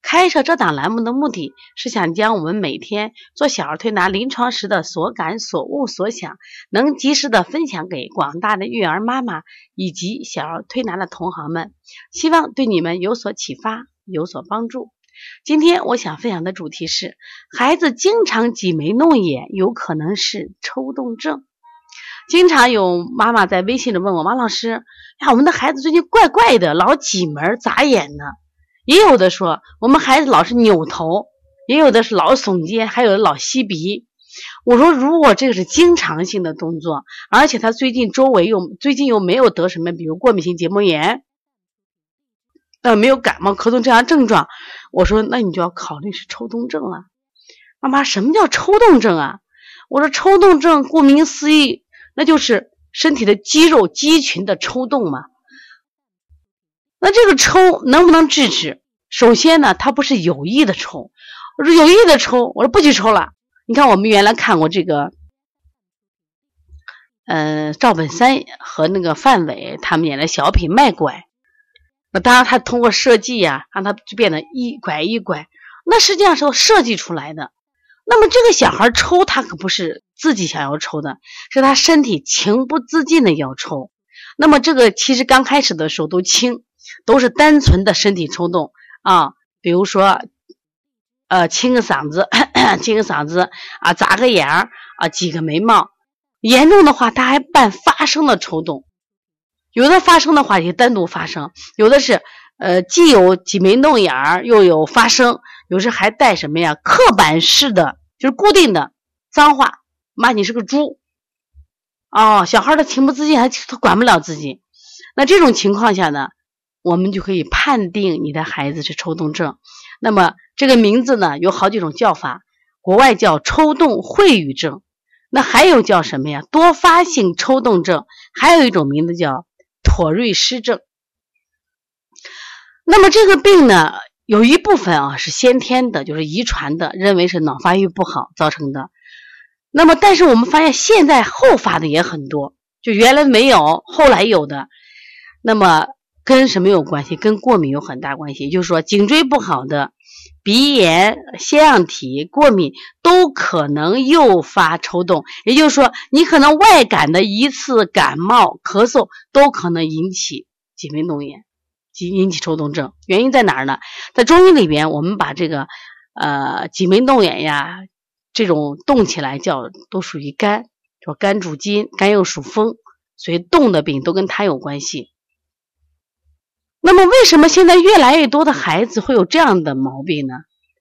开设这档栏目的目的是想将我们每天做小儿推拿临床时的所感所悟所想，能及时的分享给广大的育儿妈妈以及小儿推拿的同行们，希望对你们有所启发，有所帮助。今天我想分享的主题是：孩子经常挤眉弄眼，有可能是抽动症。经常有妈妈在微信里问我：“王老师，呀，我们的孩子最近怪怪的，老挤眉眨眼呢。”也有的说，我们孩子老是扭头，也有的是老耸肩，还有的老吸鼻。我说，如果这个是经常性的动作，而且他最近周围又最近又没有得什么，比如过敏性结膜炎，呃，没有感冒、咳嗽这样症状，我说，那你就要考虑是抽动症了。妈妈，什么叫抽动症啊？我说，抽动症顾名思义，那就是身体的肌肉肌群的抽动嘛。那这个抽能不能制止？首先呢，他不是有意的抽。我说有意的抽，我说不许抽了。你看我们原来看过这个，呃，赵本山和那个范伟他们演的小品《卖拐》。那当然，他通过设计呀，让他就变得一拐一拐。那实际上是设计出来的。那么这个小孩抽，他可不是自己想要抽的，是他身体情不自禁的要抽。那么这个其实刚开始的时候都轻。都是单纯的身体抽动啊，比如说，呃，清个嗓子，清个嗓子啊，眨个眼儿啊，挤个眉毛。严重的话，他还伴发声的抽动。有的发声的话也单独发声，有的是呃，既有挤眉弄眼儿，又有发声，有时还带什么呀？刻板式的，就是固定的脏话，骂你是个猪。哦，小孩他情不自禁，还他管不了自己。那这种情况下呢？我们就可以判定你的孩子是抽动症。那么这个名字呢，有好几种叫法，国外叫抽动秽语症，那还有叫什么呀？多发性抽动症，还有一种名字叫妥瑞氏症。那么这个病呢，有一部分啊是先天的，就是遗传的，认为是脑发育不好造成的。那么但是我们发现现在后发的也很多，就原来没有，后来有的。那么跟什么有关系？跟过敏有很大关系。就是说，颈椎不好的、鼻炎、腺样体过敏都可能诱发抽动。也就是说，你可能外感的一次感冒、咳嗽都可能引起挤眉弄眼，引引起抽动症。原因在哪儿呢？在中医里边，我们把这个呃挤眉弄眼呀这种动起来叫都属于肝，说肝主筋，肝又属风，所以动的病都跟它有关系。那么，为什么现在越来越多的孩子会有这样的毛病呢？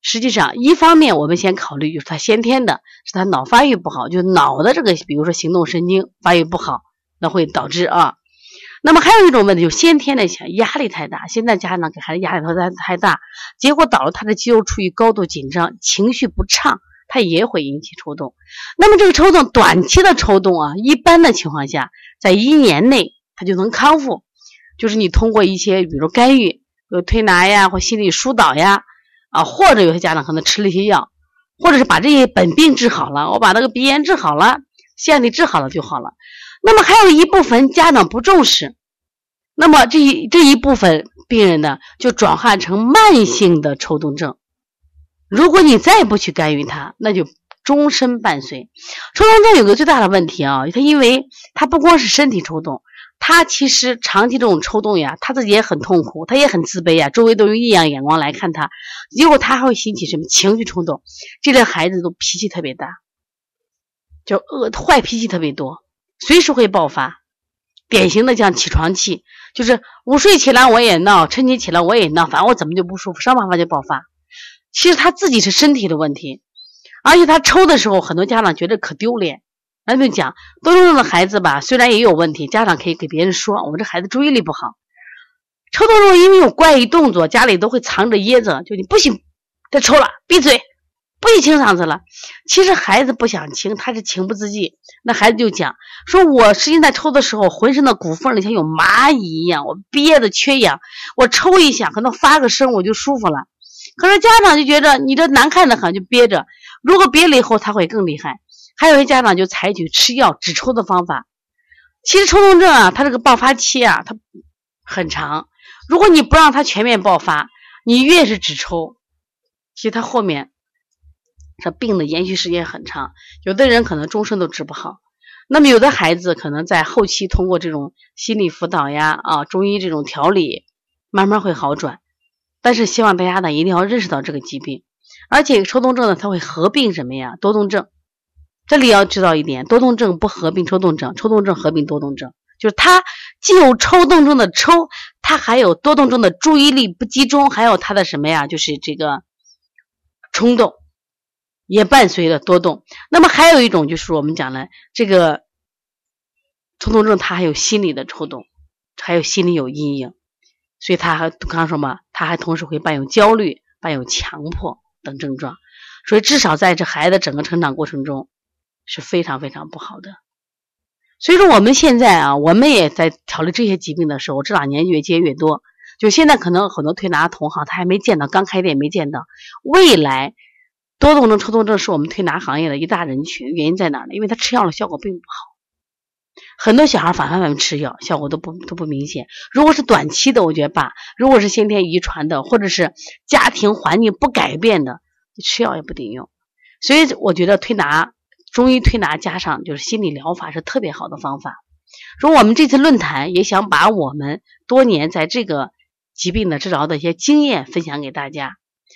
实际上，一方面我们先考虑就是他先天的，是他脑发育不好，就脑的这个，比如说行动神经发育不好，那会导致啊。那么还有一种问题，就先天的压力太大，现在家长给孩子压力太太大，结果导致他的肌肉处于高度紧张，情绪不畅，他也会引起抽动。那么这个抽动，短期的抽动啊，一般的情况下，在一年内他就能康复。就是你通过一些，比如干预，有推拿呀，或心理疏导呀，啊，或者有些家长可能吃了一些药，或者是把这些本病治好了，我把那个鼻炎治好了，腺体治好了就好了。那么还有一部分家长不重视，那么这一这一部分病人呢，就转化成慢性的抽动症。如果你再不去干预它，那就终身伴随。抽动症有个最大的问题啊，它因为它不光是身体抽动。他其实长期这种抽动呀，他自己也很痛苦，他也很自卑呀，周围都用异样眼光来看他，结果他还会引起什么情绪冲动？这类孩子都脾气特别大，就恶坏脾气特别多，随时会爆发。典型的像起床气，就是午睡起来我也闹，晨起起来我也闹，反正我怎么就不舒服，上办法就爆发。其实他自己是身体的问题，而且他抽的时候，很多家长觉得可丢脸。那就讲，多动症的孩子吧，虽然也有问题，家长可以给别人说，我这孩子注意力不好。抽动症因为有怪异动作，家里都会藏着掖着，就你不行，再抽了，闭嘴，不许清嗓子了。其实孩子不想清，他是情不自禁。那孩子就讲说：“我实际在抽的时候，浑身的骨缝里像有蚂蚁一样，我憋的缺氧，我抽一下，可能发个声我就舒服了。可是家长就觉得你这难看的很，就憋着。如果憋了以后，他会更厉害。还有些家长就采取吃药止抽的方法。其实抽动症啊，它这个爆发期啊，它很长。如果你不让它全面爆发，你越是止抽，其实它后面。”这病的延续时间很长，有的人可能终身都治不好。那么有的孩子可能在后期通过这种心理辅导呀、啊中医这种调理，慢慢会好转。但是希望大家呢一定要认识到这个疾病，而且抽动症呢它会合并什么呀？多动症。这里要知道一点，多动症不合并抽动症，抽动症合并多动症，就是它既有抽动症的抽，它还有多动症的注意力不集中，还有它的什么呀？就是这个冲动。也伴随着多动，那么还有一种就是我们讲的这个抽动症，它还有心理的抽动，还有心理有阴影，所以他还刚刚说嘛，他还同时会伴有焦虑、伴有强迫等症状，所以至少在这孩子整个成长过程中是非常非常不好的。所以说我们现在啊，我们也在调理这些疾病的时候，这两年越接越多。就现在可能很多推拿同行他还没见到，刚开店没见到，未来。多动症、抽动症是我们推拿行业的一大人群，原因在哪呢？因为他吃药的效果并不好，很多小孩反反复复吃药，效果都不都不明显。如果是短期的，我觉得吧；如果是先天遗传的，或者是家庭环境不改变的，吃药也不顶用。所以我觉得推拿、中医推拿加上就是心理疗法是特别好的方法。说我们这次论坛也想把我们多年在这个疾病的治疗的一些经验分享给大家，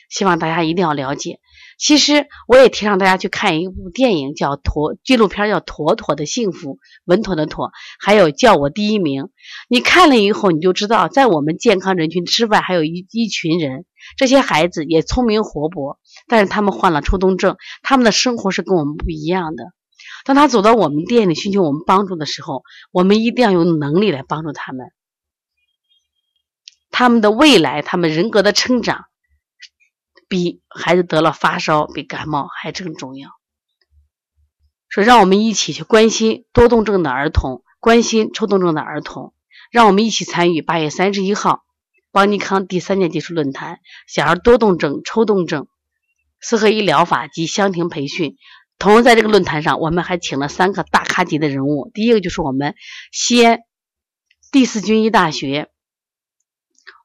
希望大家一定要了解。其实我也提倡大家去看一部电影，叫《驼》纪录片，叫《妥妥的幸福》，稳妥的妥，还有叫我第一名。你看了以后，你就知道，在我们健康人群之外，还有一一群人，这些孩子也聪明活泼，但是他们患了抽动症，他们的生活是跟我们不一样的。当他走到我们店里寻求我们帮助的时候，我们一定要有能力来帮助他们，他们的未来，他们人格的成长。比孩子得了发烧、比感冒还更重要。说让我们一起去关心多动症的儿童，关心抽动症的儿童，让我们一起参与八月三十一号邦尼康第三届技术论坛，小儿多动症、抽动症四合一疗法及香庭培训。同时在这个论坛上，我们还请了三个大咖级的人物，第一个就是我们西安第四军医大学，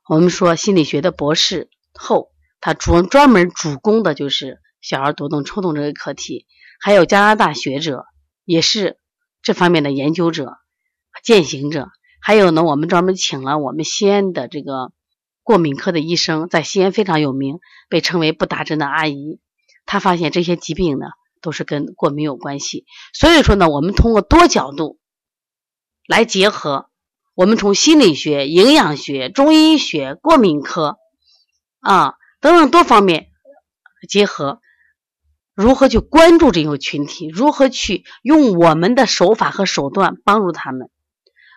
我们说心理学的博士后。他主专门主攻的就是小儿多动、抽动这个课题，还有加拿大学者也是这方面的研究者、践行者。还有呢，我们专门请了我们西安的这个过敏科的医生，在西安非常有名，被称为不打针的阿姨。他发现这些疾病呢都是跟过敏有关系。所以说呢，我们通过多角度来结合，我们从心理学、营养学、中医学、过敏科啊。等等多方面结合，如何去关注这个群体？如何去用我们的手法和手段帮助他们？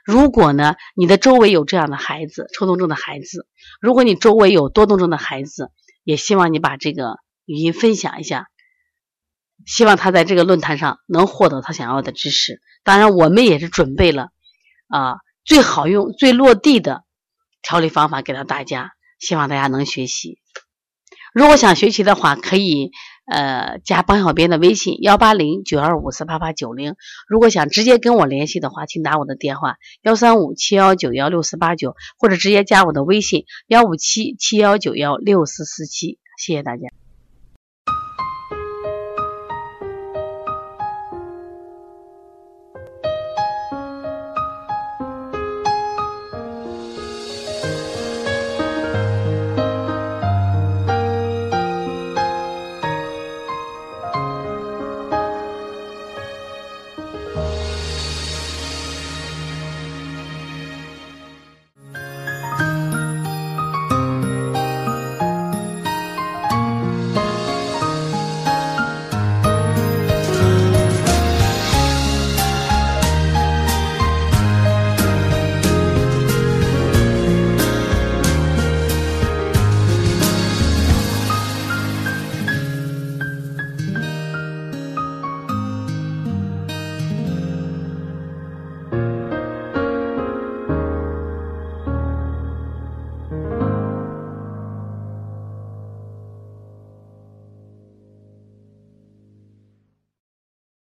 如果呢，你的周围有这样的孩子，抽动症的孩子；如果你周围有多动症的孩子，也希望你把这个语音分享一下，希望他在这个论坛上能获得他想要的知识。当然，我们也是准备了啊最好用、最落地的调理方法给到大家，希望大家能学习。如果想学习的话，可以呃加帮小编的微信幺八零九二五四八八九零。如果想直接跟我联系的话，请打我的电话幺三五七幺九幺六四八九，或者直接加我的微信幺五七七幺九幺六四四七。谢谢大家。